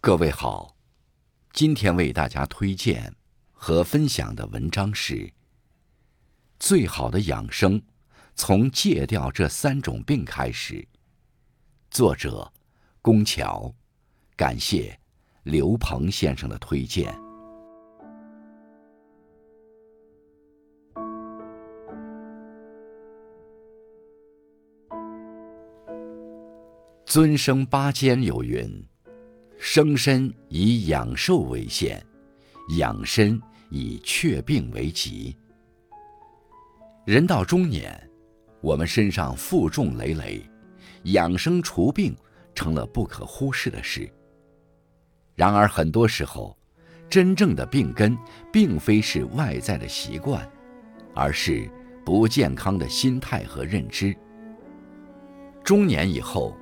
各位好，今天为大家推荐和分享的文章是《最好的养生从戒掉这三种病开始》，作者龚桥，感谢刘鹏先生的推荐。尊生八间有云。生身以养寿为先，养身以却病为急。人到中年，我们身上负重累累，养生除病成了不可忽视的事。然而，很多时候，真正的病根并非是外在的习惯，而是不健康的心态和认知。中年以后，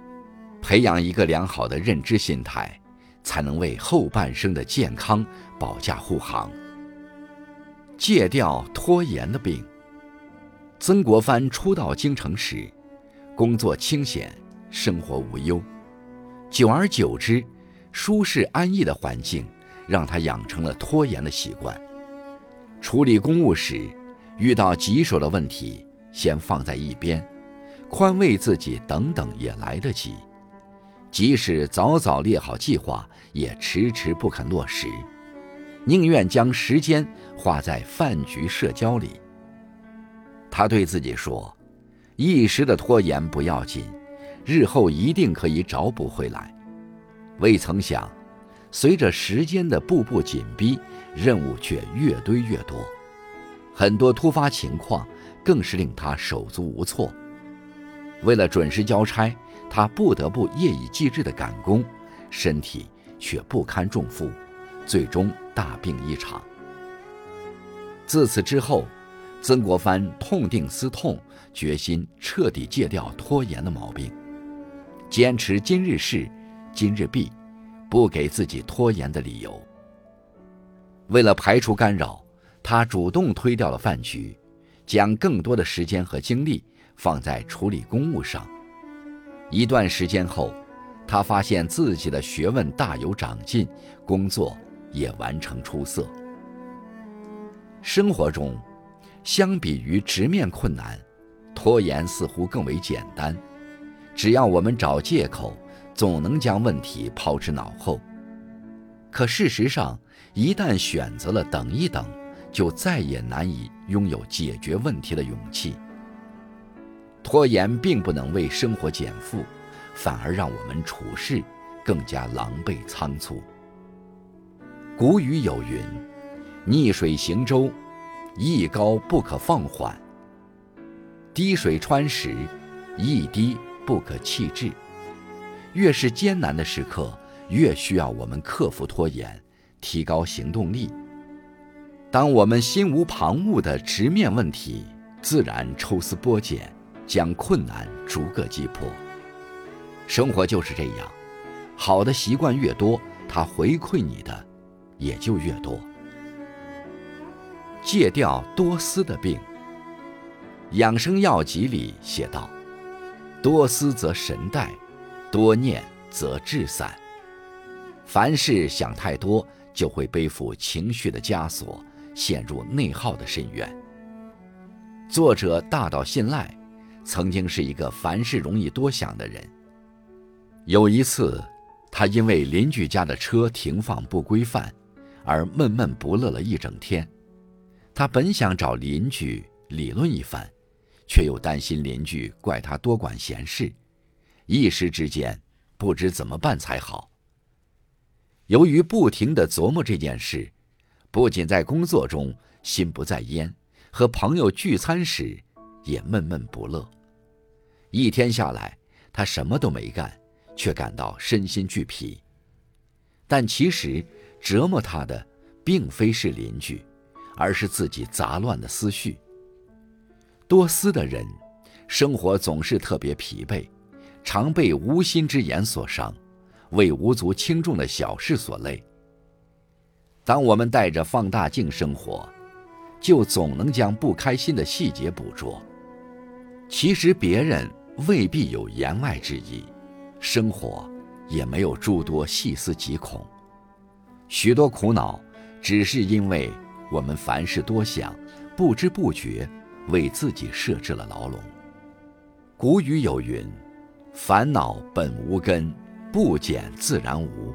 培养一个良好的认知心态。才能为后半生的健康保驾护航，戒掉拖延的病。曾国藩初到京城时，工作清闲，生活无忧，久而久之，舒适安逸的环境让他养成了拖延的习惯。处理公务时，遇到棘手的问题，先放在一边，宽慰自己，等等也来得及。即使早早列好计划，也迟迟不肯落实，宁愿将时间花在饭局社交里。他对自己说：“一时的拖延不要紧，日后一定可以找补回来。”未曾想，随着时间的步步紧逼，任务却越堆越多，很多突发情况更是令他手足无措。为了准时交差。他不得不夜以继日的赶工，身体却不堪重负，最终大病一场。自此之后，曾国藩痛定思痛，决心彻底戒掉拖延的毛病，坚持今日事今日毕，不给自己拖延的理由。为了排除干扰，他主动推掉了饭局，将更多的时间和精力放在处理公务上。一段时间后，他发现自己的学问大有长进，工作也完成出色。生活中，相比于直面困难，拖延似乎更为简单。只要我们找借口，总能将问题抛之脑后。可事实上，一旦选择了等一等，就再也难以拥有解决问题的勇气。拖延并不能为生活减负，反而让我们处事更加狼狈仓促。古语有云：“逆水行舟，一高不可放缓；滴水穿石，一滴不可弃置。”越是艰难的时刻，越需要我们克服拖延，提高行动力。当我们心无旁骛地直面问题，自然抽丝剥茧。将困难逐个击破。生活就是这样，好的习惯越多，它回馈你的也就越多。戒掉多思的病。养生要集里写道：“多思则神怠，多念则志散。凡事想太多，就会背负情绪的枷锁，陷入内耗的深渊。”作者大道信赖。曾经是一个凡事容易多想的人。有一次，他因为邻居家的车停放不规范，而闷闷不乐了一整天。他本想找邻居理论一番，却又担心邻居怪他多管闲事，一时之间不知怎么办才好。由于不停地琢磨这件事，不仅在工作中心不在焉，和朋友聚餐时也闷闷不乐。一天下来，他什么都没干，却感到身心俱疲。但其实，折磨他的并非是邻居，而是自己杂乱的思绪。多思的人，生活总是特别疲惫，常被无心之言所伤，为无足轻重的小事所累。当我们带着放大镜生活，就总能将不开心的细节捕捉。其实别人未必有言外之意，生活也没有诸多细思极恐。许多苦恼，只是因为我们凡事多想，不知不觉为自己设置了牢笼。古语有云：“烦恼本无根，不减自然无；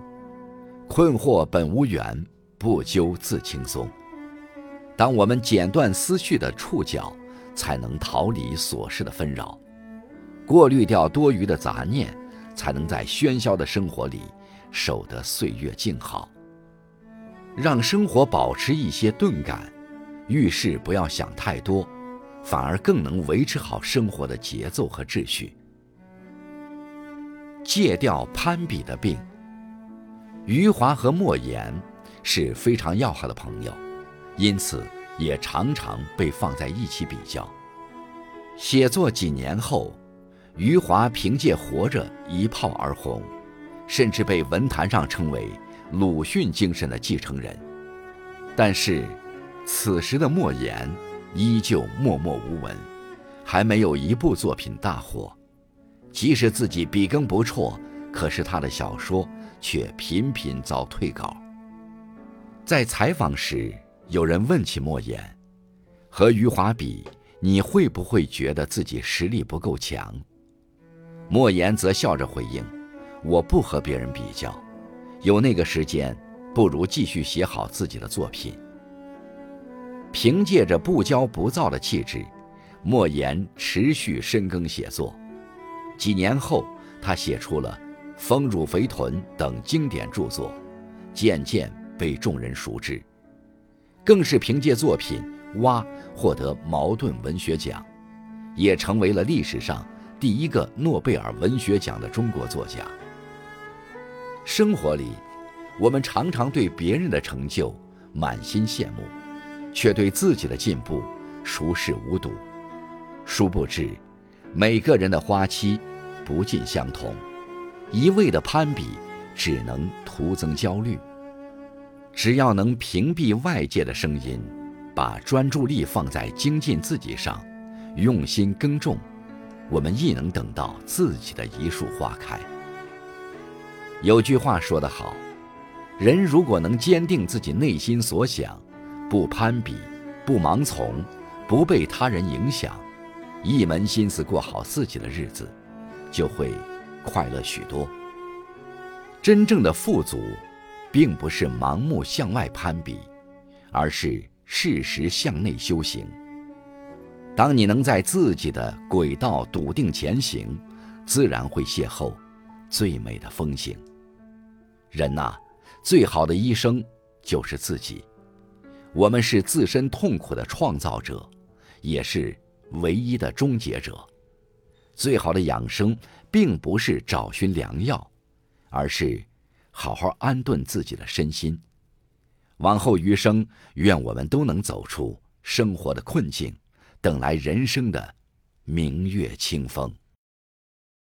困惑本无缘，不究自轻松。”当我们剪断思绪的触角，才能逃离琐事的纷扰，过滤掉多余的杂念，才能在喧嚣的生活里守得岁月静好。让生活保持一些钝感，遇事不要想太多，反而更能维持好生活的节奏和秩序。戒掉攀比的病。余华和莫言是非常要好的朋友，因此也常常被放在一起比较。写作几年后，余华凭借《活着》一炮而红，甚至被文坛上称为。鲁迅精神的继承人，但是，此时的莫言依旧默默无闻，还没有一部作品大火。即使自己笔耕不辍，可是他的小说却频频遭退稿。在采访时，有人问起莫言：“和余华比，你会不会觉得自己实力不够强？”莫言则笑着回应：“我不和别人比较。”有那个时间，不如继续写好自己的作品。凭借着不骄不躁的气质，莫言持续深耕写作。几年后，他写出了《丰乳肥臀》等经典著作，渐渐被众人熟知。更是凭借作品《蛙》获得茅盾文学奖，也成为了历史上第一个诺贝尔文学奖的中国作家。生活里，我们常常对别人的成就满心羡慕，却对自己的进步熟视无睹。殊不知，每个人的花期不尽相同，一味的攀比只能徒增焦虑。只要能屏蔽外界的声音，把专注力放在精进自己上，用心耕种，我们亦能等到自己的一束花开。有句话说得好，人如果能坚定自己内心所想，不攀比，不盲从，不被他人影响，一门心思过好自己的日子，就会快乐许多。真正的富足，并不是盲目向外攀比，而是适时向内修行。当你能在自己的轨道笃定前行，自然会邂逅最美的风景。人呐，最好的医生就是自己。我们是自身痛苦的创造者，也是唯一的终结者。最好的养生，并不是找寻良药，而是好好安顿自己的身心。往后余生，愿我们都能走出生活的困境，等来人生的明月清风。